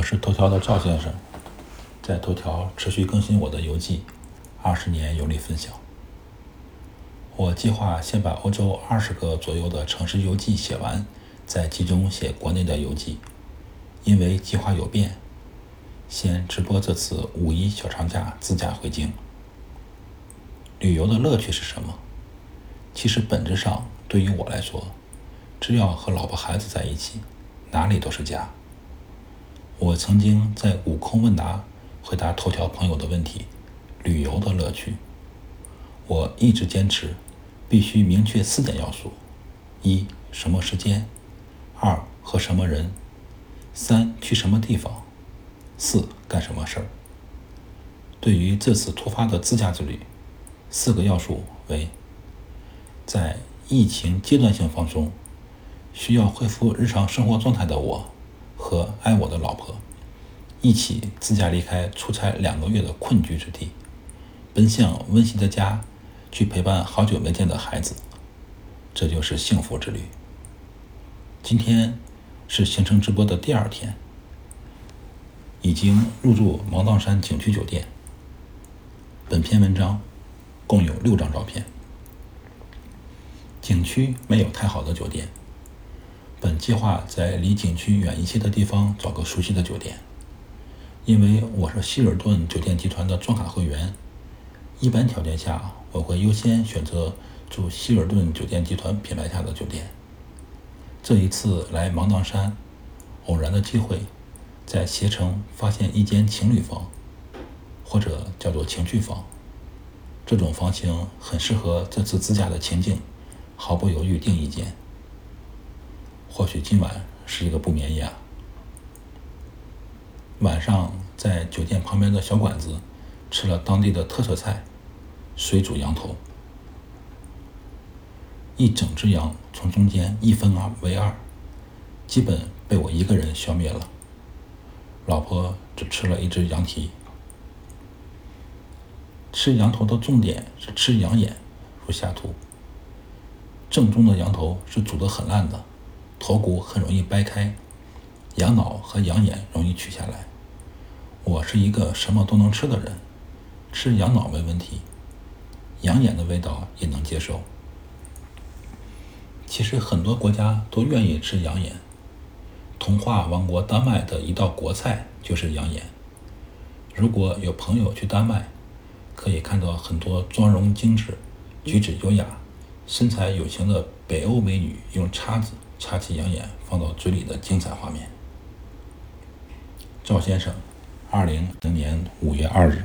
我是头条的赵先生，在头条持续更新我的游记，二十年游历分享。我计划先把欧洲二十个左右的城市游记写完，再集中写国内的游记。因为计划有变，先直播这次五一小长假自驾回京。旅游的乐趣是什么？其实本质上，对于我来说，只要和老婆孩子在一起，哪里都是家。我曾经在悟空问答回答头条朋友的问题：旅游的乐趣。我一直坚持，必须明确四点要素：一、什么时间；二、和什么人；三、去什么地方；四、干什么事儿。对于这次突发的自驾之旅，四个要素为：在疫情阶段性放松，需要恢复日常生活状态的我，和爱我的老婆，一起自驾离开出差两个月的困居之地，奔向温馨的家，去陪伴好久没见的孩子，这就是幸福之旅。今天是行程直播的第二天，已经入住芒砀山景区酒店。本篇文章。共有六张照片。景区没有太好的酒店，本计划在离景区远一些的地方找个熟悉的酒店。因为我是希尔顿酒店集团的钻卡会员，一般条件下我会优先选择住希尔顿酒店集团品牌下的酒店。这一次来芒砀山，偶然的机会，在携程发现一间情侣房，或者叫做情趣房。这种房型很适合这次自驾的情境，毫不犹豫订一间。或许今晚是一个不眠夜！晚上在酒店旁边的小馆子吃了当地的特色菜——水煮羊头，一整只羊从中间一分为二，基本被我一个人消灭了。老婆只吃了一只羊蹄。吃羊头的重点是吃羊眼，如下图。正宗的羊头是煮得很烂的，头骨很容易掰开，羊脑和羊眼容易取下来。我是一个什么都能吃的人，吃羊脑没问题，羊眼的味道也能接受。其实很多国家都愿意吃羊眼，童话王国丹麦的一道国菜就是羊眼。如果有朋友去丹麦，可以看到很多妆容精致、举止优雅、身材有型的北欧美女用叉子插起羊眼放到嘴里的精彩画面。赵先生，二零零年五月二日。